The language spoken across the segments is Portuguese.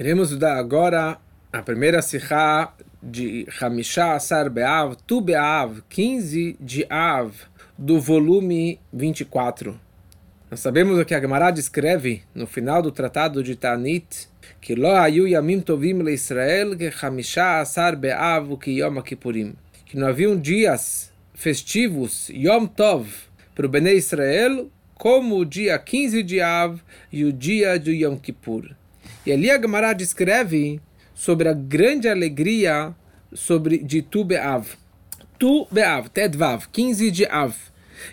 Iremos estudar agora a primeira Sikha de Hamishah Asar Be'av, Tu Be'av, 15 de Av, do volume 24. Nós sabemos o que a Gemara descreve no final do tratado de Tanit, que Lo Ayu Yamim Tovim Le Israel, que Hamishah Asar Be'av, que Yom Kippurim. Que não haviam dias festivos, Yom Tov, para o Bnei Israel, como o dia 15 de Av e o dia de Yom Kippur. E ali a Gemara descreve sobre a grande alegria sobre de Tu Be'av. Tu Be'av, Tedvav, 15 de Av.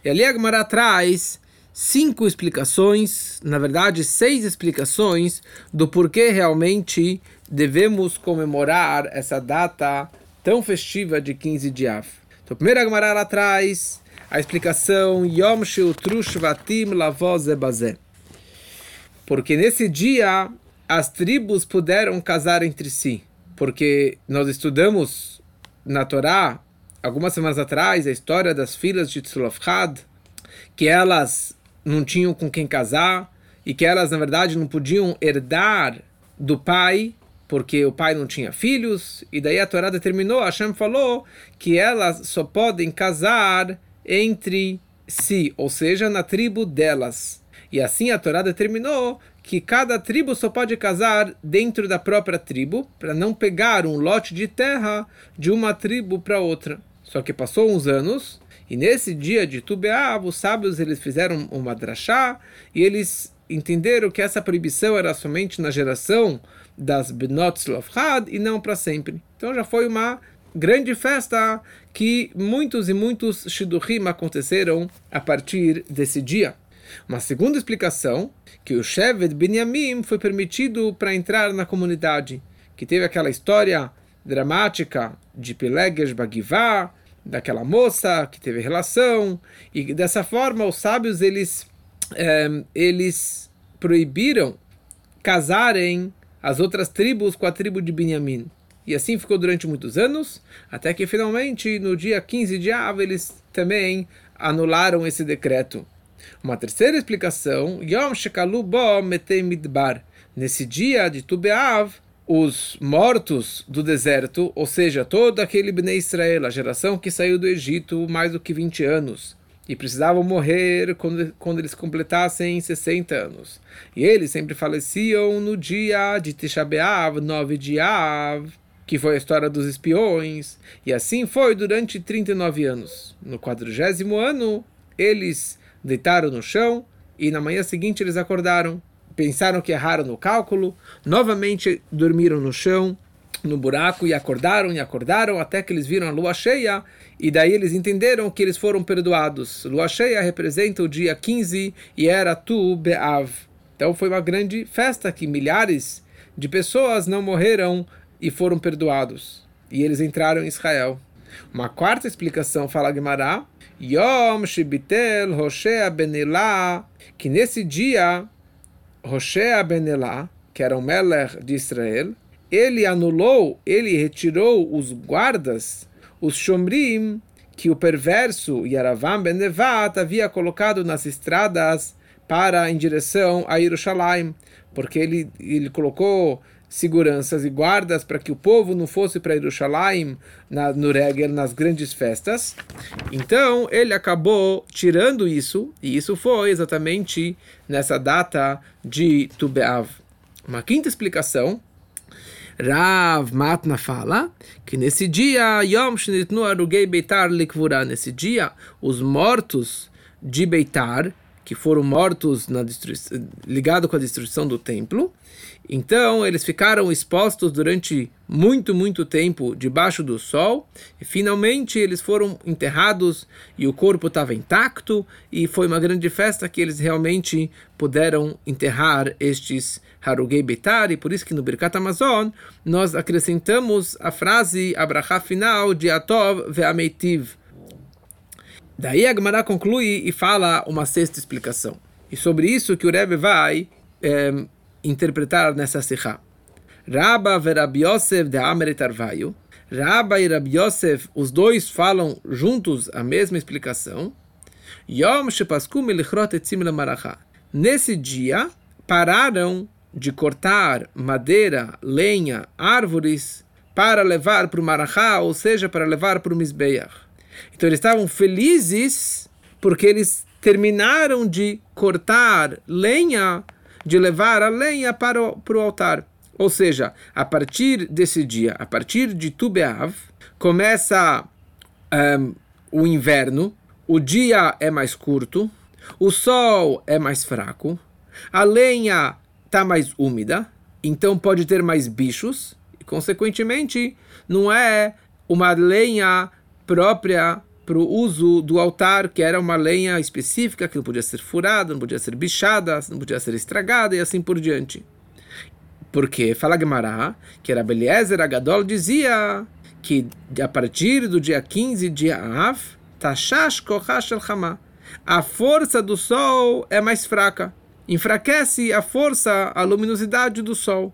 E ali a Gemara traz cinco explicações, na verdade seis explicações do porquê realmente devemos comemorar essa data tão festiva de 15 de Av. Então, primeiro a Gemara lá traz a explicação Yom Sheutru Shvatim Lavoz Ebazé. Porque nesse dia as tribos puderam casar entre si, porque nós estudamos na Torá algumas semanas atrás a história das filhas de Tzlofchad, que elas não tinham com quem casar e que elas na verdade não podiam herdar do pai porque o pai não tinha filhos e daí a Torá determinou, Hashem falou que elas só podem casar entre si, ou seja, na tribo delas. E assim a Torá determinou que cada tribo só pode casar dentro da própria tribo, para não pegar um lote de terra de uma tribo para outra. Só que passou uns anos, e nesse dia de Tubeav, os sábios eles fizeram uma drachá, e eles entenderam que essa proibição era somente na geração das Benot Slofhad e não para sempre. Então já foi uma grande festa que muitos e muitos Shidurim aconteceram a partir desse dia. Uma segunda explicação, que o Shevet Binyamin foi permitido para entrar na comunidade, que teve aquela história dramática de Peleges Bagivá, daquela moça que teve relação, e dessa forma os sábios eles, é, eles proibiram casarem as outras tribos com a tribo de Binyamin. E assim ficou durante muitos anos, até que finalmente, no dia 15 de Av, eles também anularam esse decreto. Uma terceira explicação, Yom Shekalu Bo Metei Midbar. Nesse dia de Tubeav, os mortos do deserto, ou seja, todo aquele Bnei Israel, a geração que saiu do Egito mais do que 20 anos, e precisavam morrer quando, quando eles completassem 60 anos. E eles sempre faleciam no dia de Tisha B'Av, 9 de Av, que foi a história dos espiões, e assim foi durante 39 anos. No quadrigésimo ano, eles deitaram no chão e na manhã seguinte eles acordaram. Pensaram que erraram no cálculo, novamente dormiram no chão, no buraco e acordaram e acordaram até que eles viram a lua cheia e daí eles entenderam que eles foram perdoados. Lua cheia representa o dia 15 e era Tu Be'av. Então foi uma grande festa que milhares de pessoas não morreram e foram perdoados. E eles entraram em Israel. Uma quarta explicação fala Gemara, Yom Shibitel Hoshea Benelá, que nesse dia Hoshea Benelá, que era o Melech de Israel, ele anulou, ele retirou os guardas, os Shomrim, que o perverso Yaravam Ben havia colocado nas estradas para em direção a Jerusalém, porque ele, ele colocou seguranças e guardas para que o povo não fosse para Jerusalém na, no Regel, nas grandes festas. Então ele acabou tirando isso, e isso foi exatamente nessa data de Tubeav. Uma quinta explicação. Rav Matna fala que nesse dia, Yom Shnitnu Arugei Beitar Likvura, nesse dia, os mortos de Beitar, que foram mortos na ligado com a destruição do templo. Então eles ficaram expostos durante muito, muito tempo debaixo do sol e finalmente eles foram enterrados e o corpo estava intacto e foi uma grande festa que eles realmente puderam enterrar estes Harugei Betar e por isso que no Birkat Amazon nós acrescentamos a frase Abraha final de Atov Ve'ameitiv Daí a Gemara conclui e fala uma sexta explicação. E sobre isso que o Rebbe vai é, interpretar nessa Sikha. Rabba ve Rabbi Yosef de Ameret Arvaio. Rabba e Rabbi Yosef, os dois falam juntos a mesma explicação. Yom Shepasku Melichrot Etzim Nesse dia, pararam de cortar madeira, lenha, árvores para levar para o Marachá, ou seja, para levar para o Mizbeach. Então eles estavam felizes porque eles terminaram de cortar lenha, de levar a lenha para o, para o altar. Ou seja, a partir desse dia, a partir de Tubeav, começa um, o inverno, o dia é mais curto, o sol é mais fraco, a lenha está mais úmida, então pode ter mais bichos, e consequentemente não é uma lenha própria para o uso do altar, que era uma lenha específica, que não podia ser furada, não podia ser bichada, não podia ser estragada e assim por diante. Porque, fala Gemara, que era Beliezer Agadol dizia que a partir do dia 15 de Av, Tashash Kohash El a força do sol é mais fraca. Enfraquece a força, a luminosidade do sol.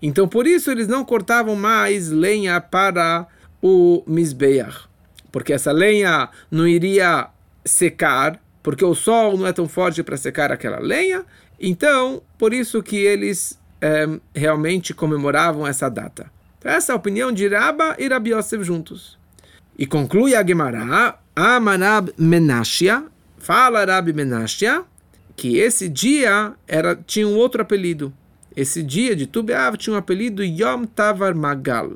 Então, por isso, eles não cortavam mais lenha para o Mizbeach porque essa lenha não iria secar, porque o sol não é tão forte para secar aquela lenha. Então, por isso que eles é, realmente comemoravam essa data. Então, essa é a opinião de Rabba e Rabi Yosef juntos. E conclui a Gemara, Amarab Menashia, fala Rabi Menashia, que esse dia era, tinha um outro apelido. Esse dia de Tubeav tinha um apelido Yom Tavar Magal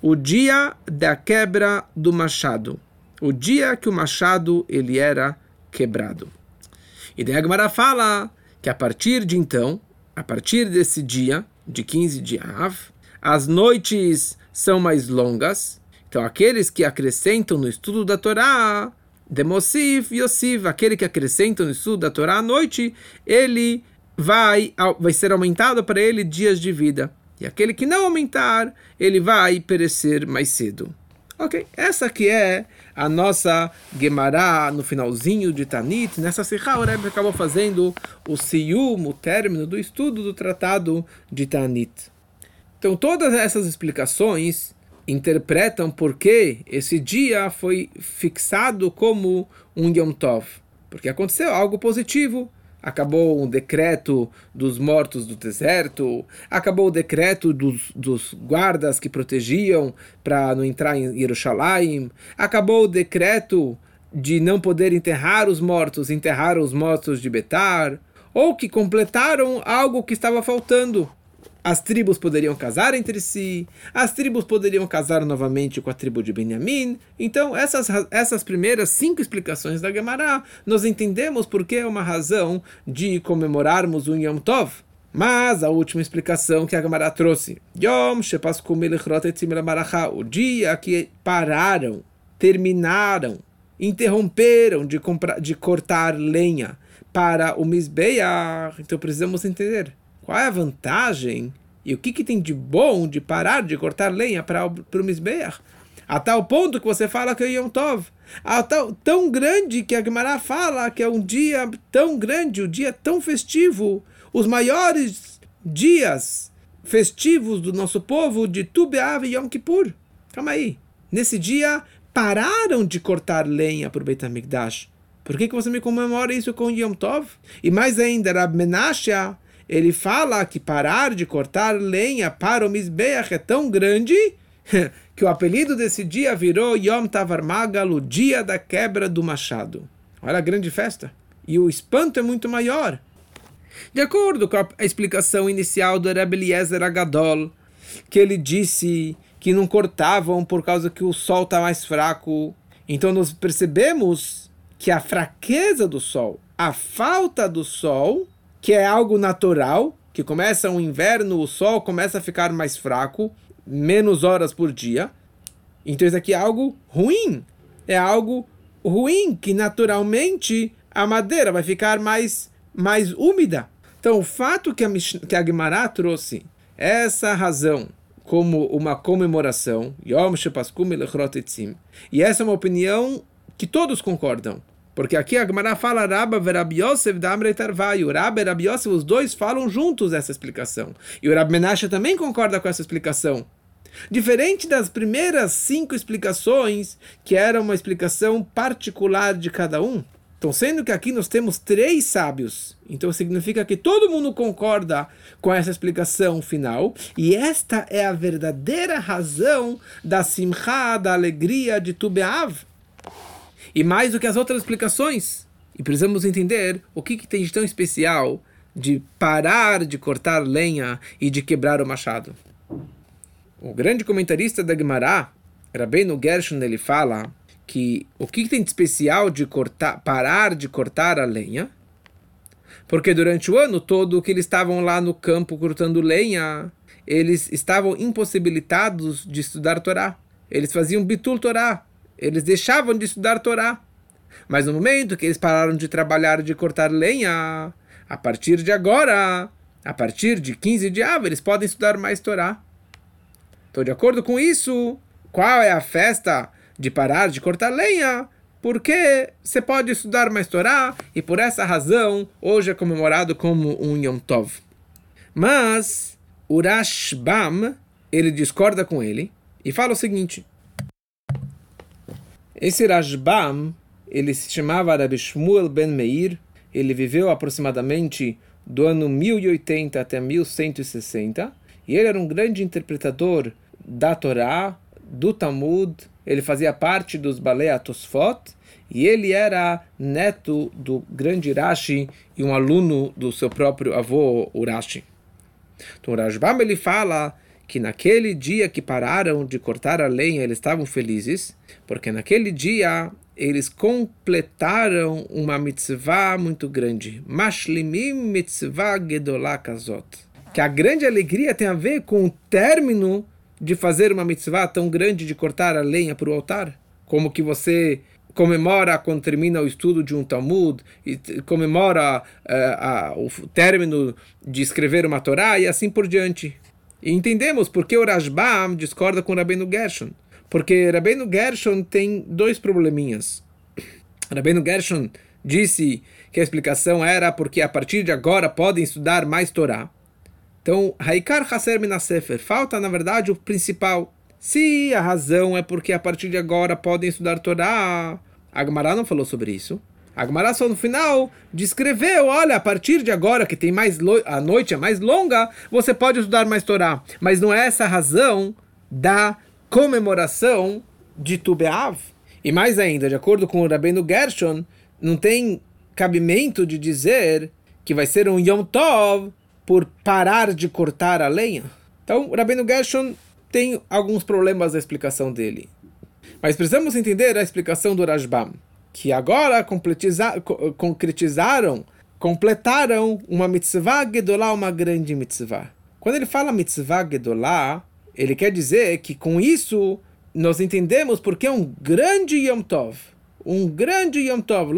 o dia da quebra do machado, o dia que o machado ele era quebrado. E daí Agmará fala que a partir de então, a partir desse dia, de 15 de Av, as noites são mais longas. Então, aqueles que acrescentam no estudo da Torá, Demosif Yosif, aquele que acrescenta no estudo da Torá à noite, ele vai, vai ser aumentado para ele dias de vida. E aquele que não aumentar, ele vai perecer mais cedo. Ok, essa que é a nossa Gemara no finalzinho de Tanit. Nessa Sikha, o Rebbe acabou fazendo o Siyum, o término do estudo do tratado de Tanit. Então, todas essas explicações interpretam por que esse dia foi fixado como um Yom Tov. Porque aconteceu algo positivo acabou um decreto dos mortos do deserto, acabou o decreto dos, dos guardas que protegiam para não entrar em Jerusalém, acabou o decreto de não poder enterrar os mortos, enterrar os mortos de Betar, ou que completaram algo que estava faltando, as tribos poderiam casar entre si, as tribos poderiam casar novamente com a tribo de Benjamim. Então, essas, essas primeiras cinco explicações da Gemara, nós entendemos porque é uma razão de comemorarmos o Yom Tov. Mas a última explicação que a Gemara trouxe, Yom o dia que pararam, terminaram, interromperam de, comprar, de cortar lenha para o Mizbeach. Então precisamos entender qual é a vantagem e o que, que tem de bom de parar de cortar lenha para o Mizbeach? A tal ponto que você fala que é Yom Tov. A tal, tão grande que a Gemara fala que é um dia tão grande, um dia tão festivo. Os maiores dias festivos do nosso povo de Tu B'Av e Yom Kippur. Calma aí. Nesse dia pararam de cortar lenha para o Beit HaMikdash. Por que, que você me comemora isso com Yom Tov? E mais ainda, Rab Menashe ele fala que parar de cortar lenha para o Mizbeach é tão grande que o apelido desse dia virou Yom Tavar Magal, o dia da quebra do machado. Olha a grande festa. E o espanto é muito maior. De acordo com a explicação inicial do Rebbe Eliezer Agadol, que ele disse que não cortavam por causa que o sol está mais fraco. Então nós percebemos que a fraqueza do sol, a falta do sol, que é algo natural, que começa o inverno, o sol começa a ficar mais fraco, menos horas por dia. Então isso aqui é algo ruim. É algo ruim que naturalmente a madeira vai ficar mais, mais úmida. Então o fato que a, que a trouxe essa razão como uma comemoração, Yom e essa é uma opinião que todos concordam. Porque aqui a Gemara fala Rabba Rabi Yosef Tarvai. O Rabba e Rabi Yosef, os dois falam juntos essa explicação. E o Rabbi Menashe também concorda com essa explicação. Diferente das primeiras cinco explicações, que era uma explicação particular de cada um, Então, sendo que aqui nós temos três sábios, então significa que todo mundo concorda com essa explicação final, e esta é a verdadeira razão da simcha, da alegria de Tubeav. E mais do que as outras explicações. E precisamos entender o que, que tem de tão especial de parar de cortar lenha e de quebrar o machado. O grande comentarista da Gemara, Rabbeinu Gershon, ele fala que o que tem de especial de cortar, parar de cortar a lenha? Porque durante o ano todo que eles estavam lá no campo cortando lenha, eles estavam impossibilitados de estudar Torá. Eles faziam bitul Torá. Eles deixavam de estudar Torá. Mas no momento que eles pararam de trabalhar de cortar lenha, a partir de agora, a partir de 15 de eles podem estudar mais Torá. Então, de acordo com isso, qual é a festa de parar de cortar lenha, porque você pode estudar mais Torá e por essa razão hoje é comemorado como um Yom Tov. Mas o Rashbam, ele discorda com ele e fala o seguinte: esse Rashbam, ele se chamava Rabbi Shmuel ben Meir, ele viveu aproximadamente do ano 1080 até 1160, e ele era um grande interpretador da Torá, do Talmud ele fazia parte dos Balei Tosfot e ele era neto do grande Urashi e um aluno do seu próprio avô Urashi. Então o Rajbam ele fala que naquele dia que pararam de cortar a lenha eles estavam felizes, porque naquele dia eles completaram uma mitzvah muito grande. Mashlimim mitzvah gedolá kazot. Que a grande alegria tem a ver com o término de fazer uma mitzvah tão grande de cortar a lenha para o altar? Como que você comemora quando termina o estudo de um Talmud, e comemora uh, o término de escrever uma Torá e assim por diante. E entendemos porque o Rashbam discorda com o Rabbeinu Gershon. Porque Rabbeinu Gershon tem dois probleminhas. Rabbeinu Gershon disse que a explicação era porque a partir de agora podem estudar mais Torá. Então, Haikar Haser Minasefer, falta na verdade o principal. Se a razão é porque a partir de agora podem estudar Torá, Agmará não falou sobre isso. Agmará só no final descreveu, olha, a partir de agora que tem mais a noite é mais longa, você pode estudar mais Torá. Mas não é essa a razão da comemoração de Tubeav. E mais ainda, de acordo com o Rabbeinu Gershon, não tem cabimento de dizer que vai ser um Yom Tov por parar de cortar a lenha? Então, o Rabino Gershon tem alguns problemas na explicação dele. Mas precisamos entender a explicação do Rajbam, que agora concretizaram, completaram uma mitzvah gedolá, uma grande mitzvah. Quando ele fala mitzvah gedolá, ele quer dizer que com isso nós entendemos porque é um grande Yom Tov. Um grande Yom Tov.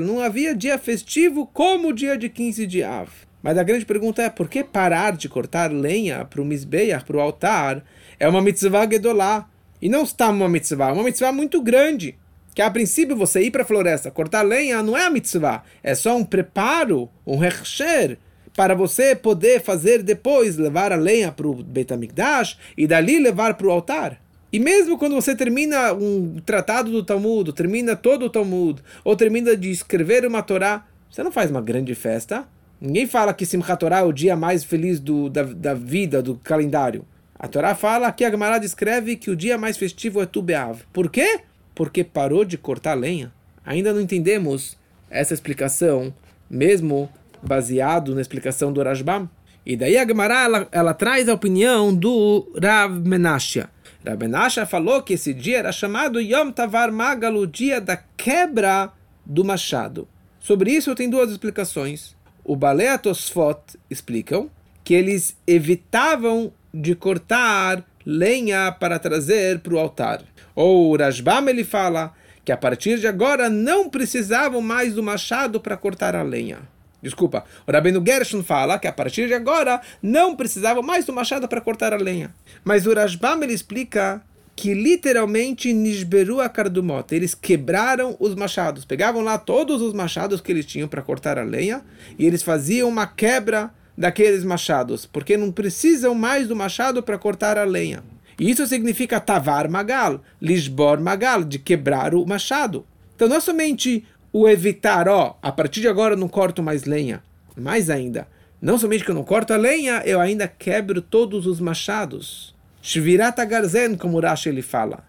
Não havia dia festivo como o dia de 15 de Av. Mas a grande pergunta é, por que parar de cortar lenha para o Mizbeach, para o altar, é uma mitzvah gedolá? E não está uma mitzvah, é uma mitzvah muito grande. Que a princípio você ir para a floresta, cortar lenha, não é a mitzvah. É só um preparo, um recher, para você poder fazer depois, levar a lenha para o Beit HaMikdash e dali levar para o altar. E mesmo quando você termina um tratado do Talmud, termina todo o Talmud, ou termina de escrever uma Torá, você não faz uma grande festa, Ninguém fala que Simchat Torah é o dia mais feliz do, da, da vida, do calendário. A Torá fala que a Gemara descreve que o dia mais festivo é Tu Be'av. Por quê? Porque parou de cortar lenha. Ainda não entendemos essa explicação, mesmo baseado na explicação do Rashbam. E daí a Gemara ela, ela traz a opinião do Rav Menashe. Rav Menashe falou que esse dia era chamado Yom Tavar Magal, o dia da quebra do machado. Sobre isso tem duas explicações o Balé Tosfot explicam que eles evitavam de cortar lenha para trazer para o altar. Ou Rashbam ele fala que a partir de agora não precisavam mais do machado para cortar a lenha. Desculpa, o Rabino Gershon fala que a partir de agora não precisavam mais do machado para cortar a lenha. Mas o Rashbam ele explica que literalmente Nishberu a Kardumot, eles quebraram os machados, pegavam lá todos os machados que eles tinham para cortar a lenha e eles faziam uma quebra daqueles machados, porque não precisam mais do machado para cortar a lenha. E isso significa tavar magal, lisbor magal, de quebrar o machado. Então não é somente o evitar, ó, a partir de agora eu não corto mais lenha. Mais ainda, não somente que eu não corto a lenha, eu ainda quebro todos os machados. Shvirata Garzen, como Rashi ele fala.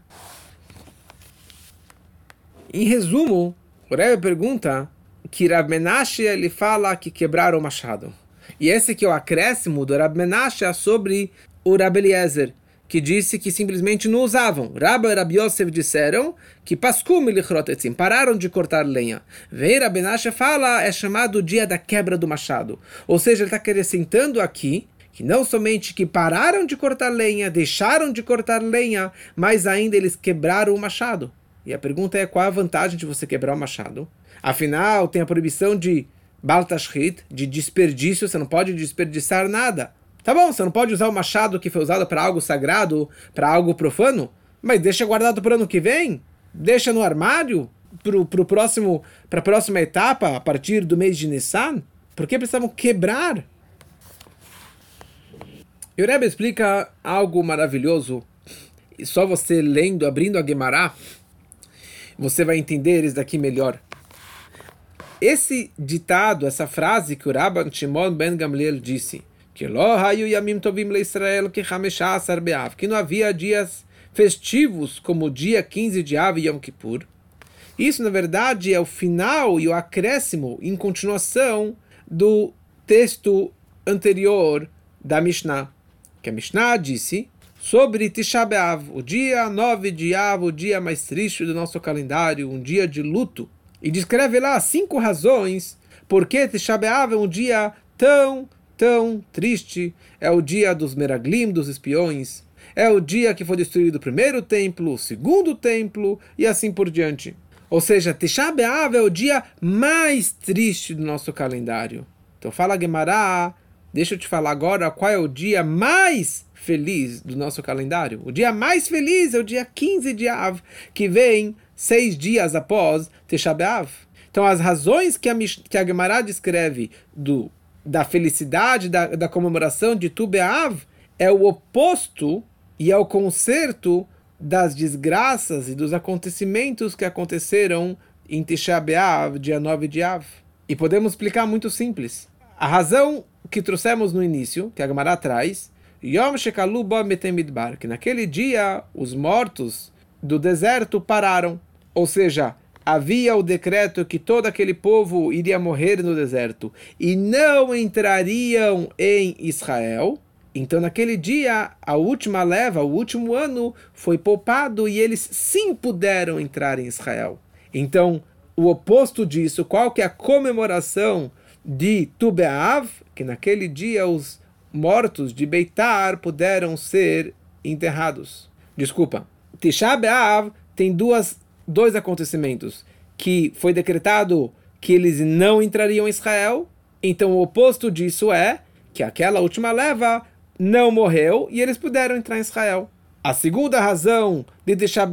Em resumo, o Rebbe pergunta que Rab Menashe ele fala que quebraram o machado. E esse que é o acréscimo do Rab Menashe sobre o Rab Eliezer, que disse que simplesmente não usavam. Rabba e Rabi Yosef disseram que paskum etzim, pararam de cortar lenha. Vem Rabi fala, é chamado dia da quebra do machado. Ou seja, ele está acrescentando aqui que não somente que pararam de cortar lenha, deixaram de cortar lenha, mas ainda eles quebraram o machado. E a pergunta é qual a vantagem de você quebrar o machado? Afinal, tem a proibição de baltashrit, de desperdício, você não pode desperdiçar nada. Tá bom, você não pode usar o machado que foi usado para algo sagrado, para algo profano, mas deixa guardado para ano que vem, deixa no armário pro, pro próximo, para a próxima etapa, a partir do mês de Nissan. Por que precisavam quebrar? E o Rebbe explica algo maravilhoso. E só você lendo, abrindo a Gemara, você vai entender isso daqui melhor. Esse ditado, essa frase que o Rabban Shimon ben Gamliel disse, que que não havia dias festivos como o dia 15 de Av Yom Kippur. Isso, na verdade, é o final e o acréscimo em continuação do texto anterior da Mishnah. Que a Mishnah disse sobre Tisha B'Av, o dia 9 de Av, o dia mais triste do nosso calendário, um dia de luto. E descreve lá cinco razões por que Tisha B'Av é um dia tão, tão triste. É o dia dos Meraglim, dos espiões. É o dia que foi destruído o primeiro templo, o segundo templo e assim por diante. Ou seja, Tisha é o dia mais triste do nosso calendário. Então fala Gemara, deixa eu te falar agora qual é o dia mais feliz do nosso calendário. O dia mais feliz é o dia 15 de Av, que vem seis dias após Tisha B'Av. Então, as razões que a, que a Gemara descreve do, da felicidade, da, da comemoração de Tu B'Av, é o oposto e é o conserto das desgraças e dos acontecimentos que aconteceram em Tisha B'Av, dia 9 de Av. E podemos explicar muito simples. A razão que trouxemos no início, que a Gemara traz, Yom Shekalu Metemidbar, que naquele dia os mortos do deserto pararam. Ou seja, havia o decreto que todo aquele povo iria morrer no deserto e não entrariam em Israel. Então, naquele dia, a última leva, o último ano, foi poupado e eles sim puderam entrar em Israel. Então, o oposto disso, qual que é a comemoração de Tubeav? Que naquele dia os mortos de Beitar puderam ser enterrados. Desculpa. Tisha B'Av tem duas dois acontecimentos que foi decretado que eles não entrariam em Israel. Então o oposto disso é que aquela última leva não morreu e eles puderam entrar em Israel. A segunda razão de Tisha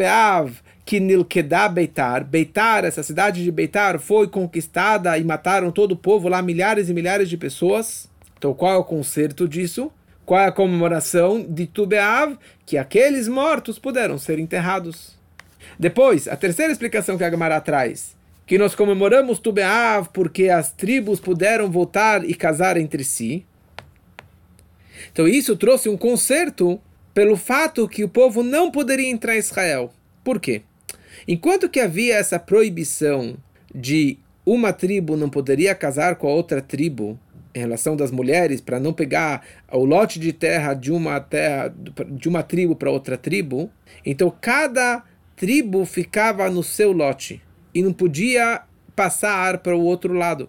que Nilkedah Beitar, Beitar, essa cidade de Beitar foi conquistada e mataram todo o povo lá, milhares e milhares de pessoas. Então qual é o conserto disso? Qual é a comemoração de Tubeav? Que aqueles mortos puderam ser enterrados. Depois, a terceira explicação que a Gemara traz, que nós comemoramos Tubeav porque as tribos puderam voltar e casar entre si. Então isso trouxe um conserto pelo fato que o povo não poderia entrar em Israel. Por quê? Enquanto que havia essa proibição de uma tribo não poderia casar com a outra tribo em relação das mulheres para não pegar o lote de terra de uma terra de uma tribo para outra tribo, então cada tribo ficava no seu lote e não podia passar para o outro lado.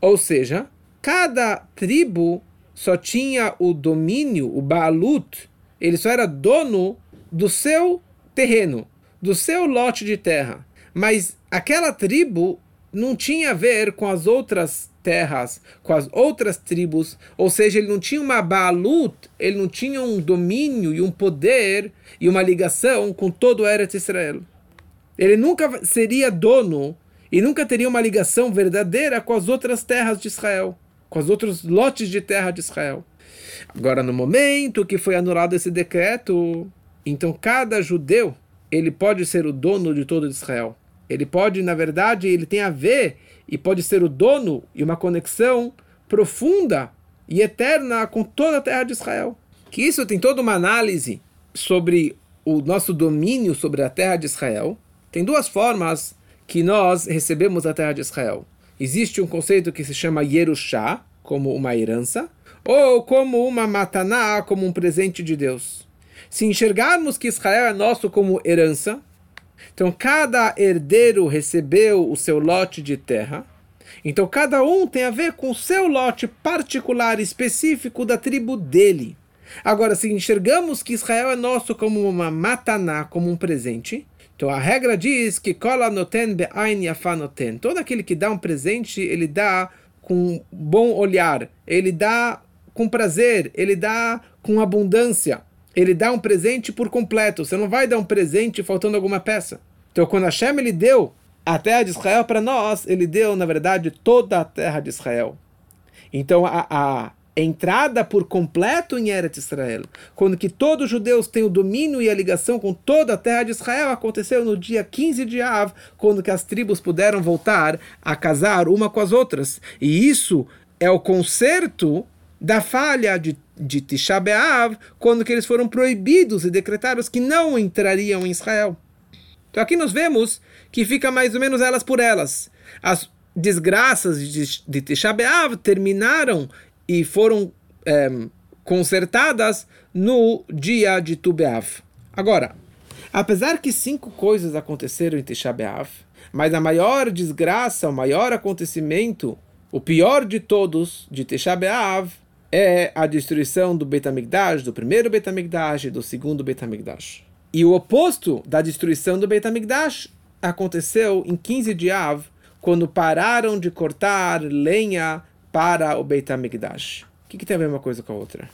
Ou seja, cada tribo só tinha o domínio, o Baalut, ele só era dono do seu terreno, do seu lote de terra. Mas aquela tribo não tinha a ver com as outras terras, com as outras tribos, ou seja, ele não tinha uma Baalut, ele não tinha um domínio e um poder e uma ligação com todo o Eretz Israel. Ele nunca seria dono e nunca teria uma ligação verdadeira com as outras terras de Israel, com os outros lotes de terra de Israel. Agora, no momento que foi anulado esse decreto, então cada judeu ele pode ser o dono de todo Israel. ele pode, na verdade, ele tem a ver e pode ser o dono e uma conexão profunda e eterna com toda a terra de Israel. Que isso tem toda uma análise sobre o nosso domínio sobre a terra de Israel. Tem duas formas que nós recebemos a terra de Israel. Existe um conceito que se chama Yerushá, como uma herança, ou como uma mataná, como um presente de Deus. Se enxergarmos que Israel é nosso como herança, então cada herdeiro recebeu o seu lote de terra. Então cada um tem a ver com o seu lote particular, específico da tribo dele. Agora, se enxergamos que Israel é nosso como uma mataná, como um presente, então a regra diz que kola noten be'ain yafanoten. Todo aquele que dá um presente, ele dá com bom olhar, ele dá com prazer, ele dá com abundância. Ele dá um presente por completo. Você não vai dar um presente faltando alguma peça. Então, quando Hashem ele deu a terra de Israel para nós, ele deu, na verdade, toda a terra de Israel. Então, a, a entrada por completo em Eretz Israel, quando que todos os judeus têm o domínio e a ligação com toda a terra de Israel, aconteceu no dia 15 de Av, quando que as tribos puderam voltar a casar uma com as outras. E isso é o conserto da falha de, de Tisha quando que eles foram proibidos e decretados que não entrariam em Israel. Então aqui nós vemos que fica mais ou menos elas por elas. As desgraças de, de Tisha terminaram e foram é, consertadas no dia de Tu Agora, apesar que cinco coisas aconteceram em Tisha mas a maior desgraça, o maior acontecimento, o pior de todos de Tisha é a destruição do Beit HaMikdash, do primeiro Beit HaMikdash e do segundo Beit HaMikdash. E o oposto da destruição do Beit HaMikdash aconteceu em 15 de Av, quando pararam de cortar lenha para o Beit HaMikdash. O que, que, tem a ver uma coisa com a outra?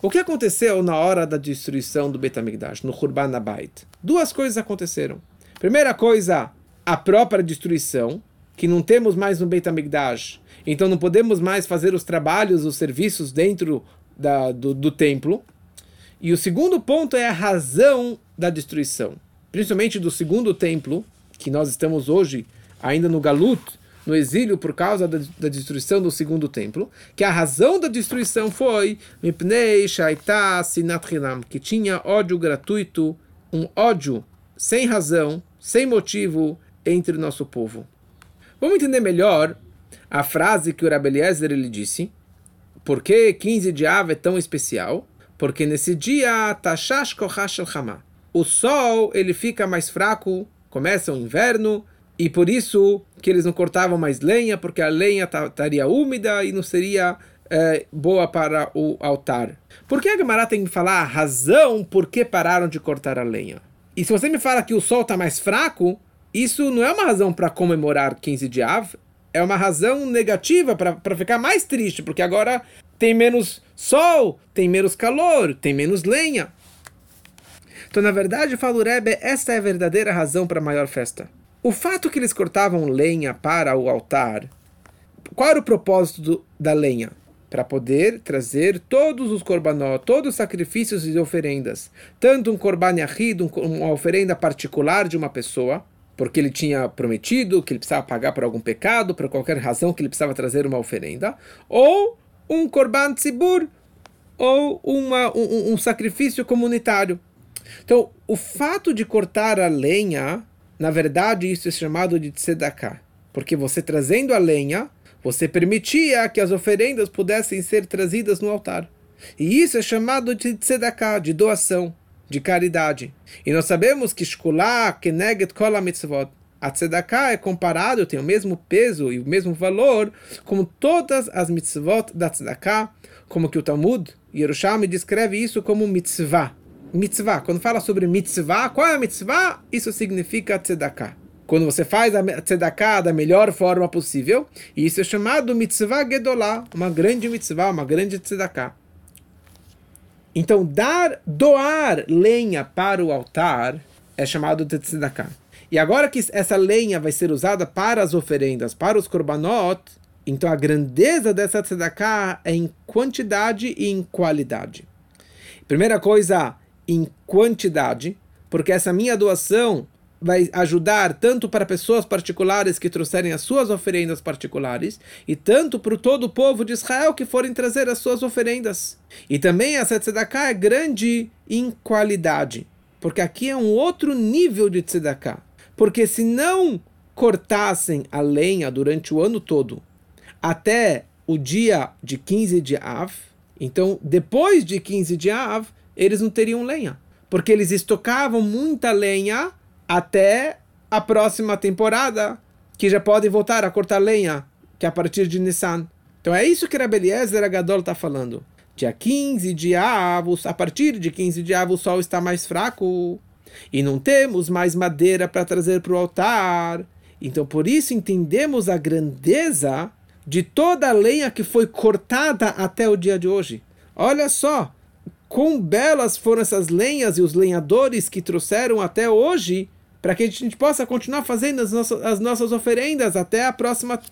O que aconteceu na hora da destruição do Beit HaMikdash, no Hurban Abait? Duas coisas aconteceram. Primeira coisa, a própria destruição, que não temos mais no Beit HaMikdash, então não podemos mais fazer os trabalhos, os serviços dentro da, do, do templo. E o segundo ponto é a razão da destruição, principalmente do segundo templo, que nós estamos hoje ainda no Galut, no exílio por causa da, da, destruição do segundo templo, que a razão da destruição foi Mipnei Shaita Sinat que tinha ódio gratuito, um ódio sem razão, sem motivo entre o nosso povo. Vamos entender melhor a frase que o Rabeliezer ele disse, por que 15 de Av é tão especial? Porque nesse dia, Tashash Kohash o sol ele fica mais fraco, começa o inverno, e por isso que eles não cortavam mais lenha, porque a lenha estaria úmida e não seria é, boa para o altar. Por que a Gemara tem que falar a razão por que pararam de cortar a lenha? E se você me fala que o sol está mais fraco, isso não é uma razão para comemorar 15 de Av, é uma razão negativa para ficar mais triste, porque agora tem menos sol, tem menos calor, tem menos lenha. Então, na verdade, fala o Rebbe, esta é a verdadeira razão para a maior festa. O fato que eles cortavam lenha para o altar, qual era o propósito do, da lenha? Para poder trazer todos os korbanó, todos os sacrifícios e oferendas. Tanto um korban yahid, uma oferenda particular de uma pessoa, porque ele tinha prometido que ele precisava pagar por algum pecado, por qualquer razão que ele precisava trazer uma oferenda, ou um korban tzibur, ou uma, um, um sacrifício comunitário. Então, o fato de cortar a lenha na verdade, isso é chamado de tzedakah, porque você trazendo a lenha, você permitia que as oferendas pudessem ser trazidas no altar. E isso é chamado de tzedakah, de doação, de caridade. E nós sabemos que shkulah keneget kol a tzedakah é comparado, tem o mesmo peso e o mesmo valor como todas as mitzvot da tzedakah, como que o Talmud, Yerushalmi descreve isso como mitzvah mitzvah. Quando fala sobre mitzvah, qual é a mitzvah? Isso significa tzedakah. Quando você faz a tzedakah da melhor forma possível, isso é chamado mitzvah gedolá, uma grande mitzvah, uma grande tzedakah. Então, dar, doar lenha para o altar é chamado de tzedakah. E agora que essa lenha vai ser usada para as oferendas, para os korbanot, então a grandeza dessa tzedakah é em quantidade e em qualidade. Primeira coisa, em quantidade, porque essa minha doação vai ajudar tanto para pessoas particulares que trouxerem as suas oferendas particulares e tanto para todo o povo de Israel que forem trazer as suas oferendas. E também essa tzedakah é grande em qualidade, porque aqui é um outro nível de tzedakah. Porque se não cortassem a lenha durante o ano todo, até o dia de 15 de Av, então depois de 15 de Av, eles não teriam lenha. Porque eles estocavam muita lenha até a próxima temporada, que já podem voltar a cortar lenha, que é a partir de Nissan. Então é isso que Rabbi Eliezer Agadol está falando. Dia 15 de Av, a partir de 15 de Av, o sol está mais fraco. E não temos mais madeira para trazer para o altar. Então por isso entendemos a grandeza de toda a lenha que foi cortada até o dia de hoje. Olha só, quão belas foram essas lenhas e os lenhadores que trouxeram até hoje, para que a gente possa continuar fazendo as nossas, as nossas oferendas até a próxima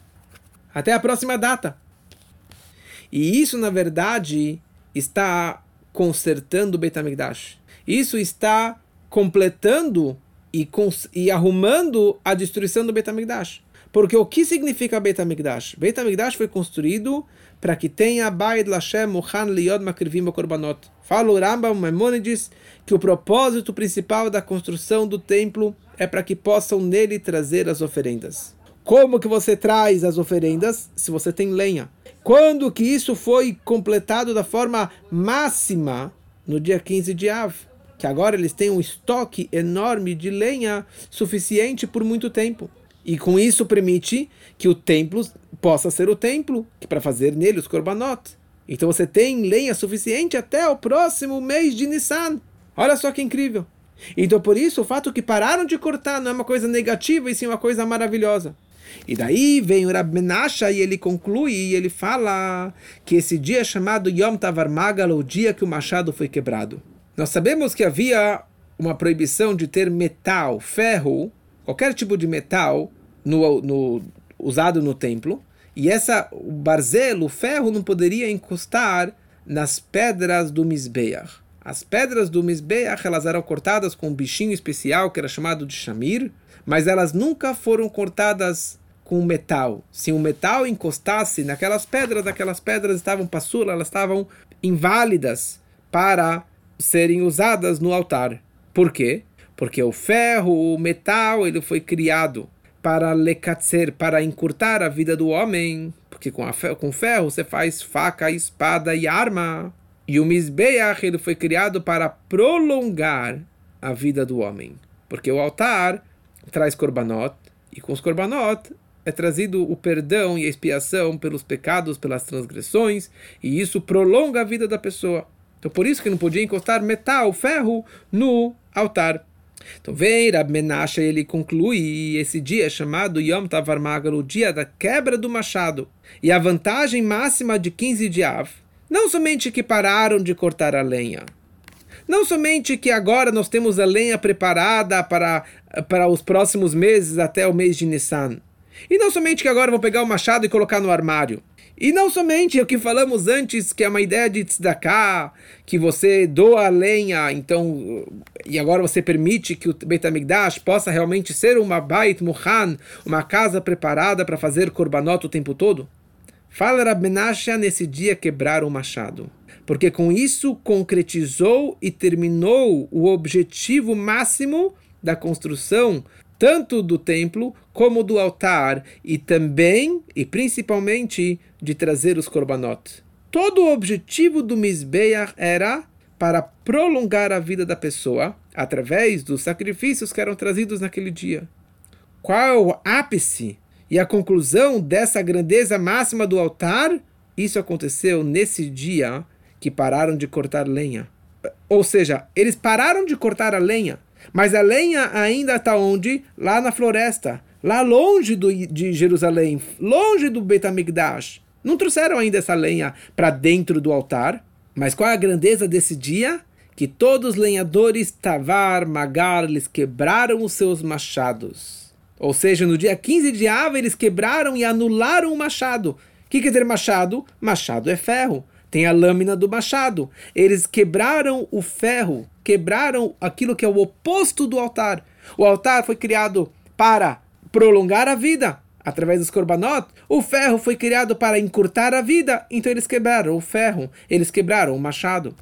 até a próxima data. E isso, na verdade, está consertando o Beit HaMikdash. Isso está completando e, e arrumando a destruição do Beit HaMikdash. Porque o que significa? Beit HaMikdash foi construído para que tenha Baid Lashem Muhan Liod Makrivim Korbanot. Fala o Rambam Maimonides que o propósito principal da construção do templo é para que possam nele trazer as oferendas. Como que você traz as oferendas se você tem lenha? Quando que isso foi completado da forma máxima? No dia 15 de Av. Que agora eles têm um estoque enorme de lenha suficiente por muito tempo. E com isso permite que o templo possa ser o templo, para fazer nele os korbanot. Então você tem lenha suficiente até o próximo mês de Nissan. Olha só que incrível. Então por isso o fato que pararam de cortar não é uma coisa negativa, e sim uma coisa maravilhosa. E daí vem o Rab Menasha e ele conclui, e ele fala que esse dia é chamado Yom Tavar Magal, o dia que o machado foi quebrado. Nós sabemos que havia uma proibição de ter metal, ferro, qualquer tipo de metal no, no, usado no templo. E essa, o barzelo, o ferro, não poderia encostar nas pedras do Mizbeach. As pedras do Mizbeach, elas eram cortadas com um bichinho especial que era chamado de shamir, mas elas nunca foram cortadas com metal. Se o metal encostasse naquelas pedras, aquelas pedras estavam passula, elas estavam inválidas para serem usadas no altar. Por quê? Porque o ferro, o metal, ele foi criado para lecatzer, para encurtar a vida do homem, porque com, a, com ferro você faz faca, espada e arma. E o Mizbeach, ele foi criado para prolongar a vida do homem. Porque o altar traz korbanot, e com os korbanot é trazido o perdão e a expiação pelos pecados, pelas transgressões, e isso prolonga a vida da pessoa. Então por isso que não podia encostar metal, ferro, no altar. Então vem Rab ele conclui esse dia é chamado Yom Tavar Magal, o dia da quebra do machado. E a vantagem máxima de 15 de Av, não somente que pararam de cortar a lenha, não somente que agora nós temos a lenha preparada para, para os próximos meses até o mês de Nissan, e não somente que agora vou pegar o machado e colocar no armário, e não somente o que falamos antes, que é uma ideia de tzedakah, que você doa lenha, então, e agora você permite que o Beit possa realmente ser uma Beit Muhan, uma casa preparada para fazer korbanot o tempo todo? Fala Rab Menashe nesse dia quebrar o machado, porque com isso concretizou e terminou o objetivo máximo da construção tanto do templo como do altar e também e principalmente de trazer os korbanot. Todo o objetivo do Mizbeach era para prolongar a vida da pessoa através dos sacrifícios que eram trazidos naquele dia. Qual é o ápice e a conclusão dessa grandeza máxima do altar? Isso aconteceu nesse dia que pararam de cortar lenha. Ou seja, eles pararam de cortar a lenha mas a lenha ainda está onde? Lá na floresta, lá longe do, de Jerusalém, longe do Betamigdash. Não trouxeram ainda essa lenha para dentro do altar. Mas qual é a grandeza desse dia? Que todos os lenhadores Tavar, Magar, eles quebraram os seus machados. Ou seja, no dia 15 de Ava, eles quebraram e anularam o machado. O que quer dizer machado? Machado é ferro tem a lâmina do machado. Eles quebraram o ferro, quebraram aquilo que é o oposto do altar. O altar foi criado para prolongar a vida através dos korbanot. O ferro foi criado para encurtar a vida, então eles quebraram o ferro, eles quebraram o machado.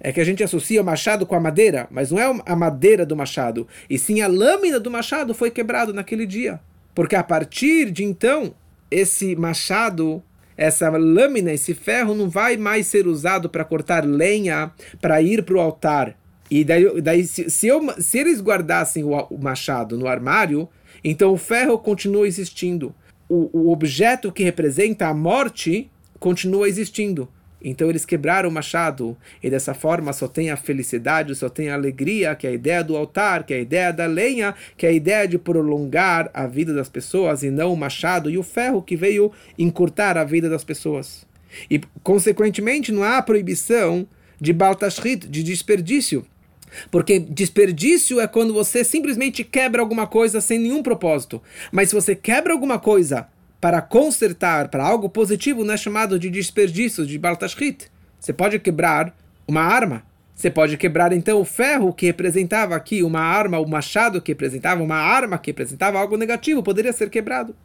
É que a gente associa o machado com a madeira, mas não é a madeira do machado, e sim a lâmina do machado foi quebrado naquele dia. Porque a partir de então, esse machado, essa lâmina, esse ferro não vai mais ser usado para cortar lenha para ir para o altar. E daí, daí se, se, eu, se eles guardassem o, o machado no armário, então o ferro continua existindo. O, o objeto que representa a morte continua existindo. Então eles quebraram o machado e dessa forma só tem a felicidade, só tem a alegria, que é a ideia do altar, que é a ideia da lenha, que é a ideia de prolongar a vida das pessoas e não o machado e o ferro que veio encurtar a vida das pessoas. E consequentemente não há proibição de baltashrit, de desperdício. Porque desperdício é quando você simplesmente quebra alguma coisa sem nenhum propósito. Mas se você quebra alguma coisa para consertar, para algo positivo, não é chamado de desperdício, de baltashrit. Você pode quebrar uma arma. Você pode quebrar então o ferro que representava aqui uma arma, o machado que representava uma arma que representava algo negativo, poderia ser quebrado.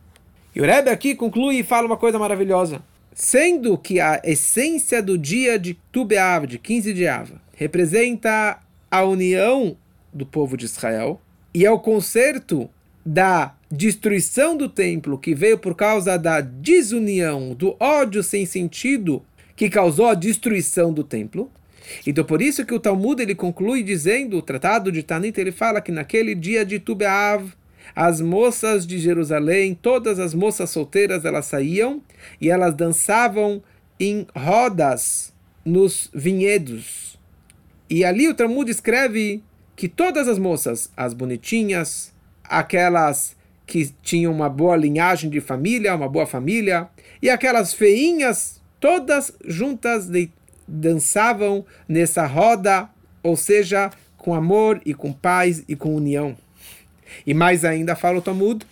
E o Rebbe aqui conclui e fala uma coisa maravilhosa. Sendo que a essência do dia de Tu B'Av, de 15 de Av, representa a união do povo de Israel e é o conserto da destruição do templo que veio por causa da desunião, do ódio sem sentido que causou a destruição do templo. Então por isso que o Talmud ele conclui dizendo, o tratado de Tanit ele fala que naquele dia de Tubeav, as moças de Jerusalém, todas as moças solteiras, elas saíam e elas dançavam em rodas nos vinhedos. E ali o Talmud escreve que todas as moças, as bonitinhas, aquelas que tinham uma boa linhagem de família, uma boa família, e aquelas feinhas, todas juntas de, dançavam nessa roda, ou seja, com amor e com paz e com união. E mais ainda fala o Talmud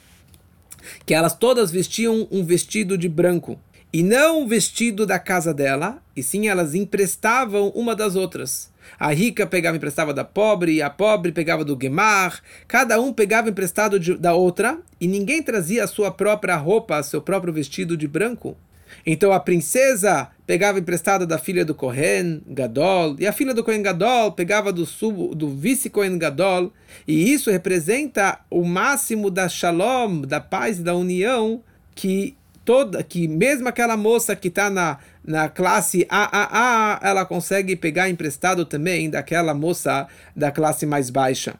que elas todas vestiam um vestido de branco, e não o vestido da casa dela, e sim elas emprestavam uma das outras. A rica pegava emprestava da pobre, a pobre pegava do Gemar, cada um pegava emprestado de, da outra, e ninguém trazia a sua própria roupa, seu próprio vestido de branco. Então a princesa pegava emprestado da filha do Kohen Gadol, e a filha do Kohen Gadol pegava do, sub, do vice-Kohen Gadol, e isso representa o máximo da shalom, da paz e da união que toda que mesmo aquela moça que está na, na classe AAA, ela consegue pegar emprestado também daquela moça da classe mais baixa.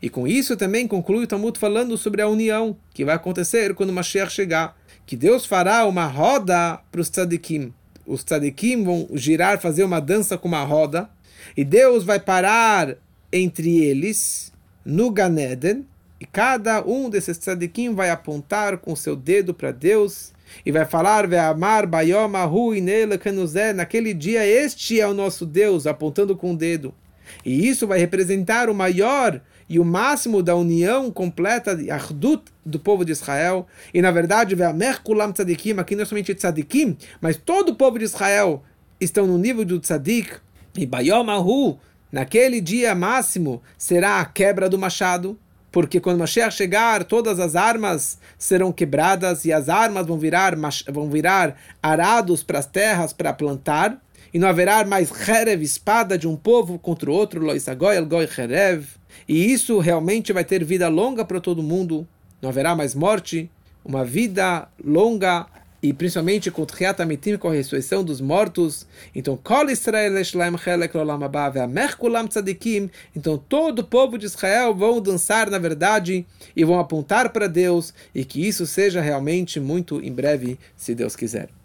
E com isso também conclui o Talmud falando sobre a união que vai acontecer quando Mashiach chegar. Que Deus fará uma roda para os tzadikim. Os tzadikim vão girar, fazer uma dança com uma roda. E Deus vai parar entre eles no Ganeden e cada um desses tzadikim vai apontar com seu dedo para Deus e vai falar, amar naquele dia este é o nosso Deus, apontando com o dedo. E isso vai representar o maior e o máximo da união completa de Ardut do povo de Israel. E na verdade, kulam tzadikim, aqui não é somente tzadikim, mas todo o povo de Israel estão no nível do tzadik. E Bayom Ahu, naquele dia máximo, será a quebra do machado porque quando Mashiach chegar, todas as armas serão quebradas e as armas vão virar, vão virar arados para as terras para plantar, e não haverá mais Herev, espada de um povo contra o outro, Loisagoy, Elgoi Herev, e isso realmente vai ter vida longa para todo mundo, não haverá mais morte, uma vida longa e principalmente com Tchiat Amitim, com a ressurreição dos mortos. Então, Kol Israel Chelek Lolam Tzadikim. Então, todo o povo de Israel vão dançar na verdade e vão apontar para Deus e que isso seja realmente muito em breve, se Deus quiser.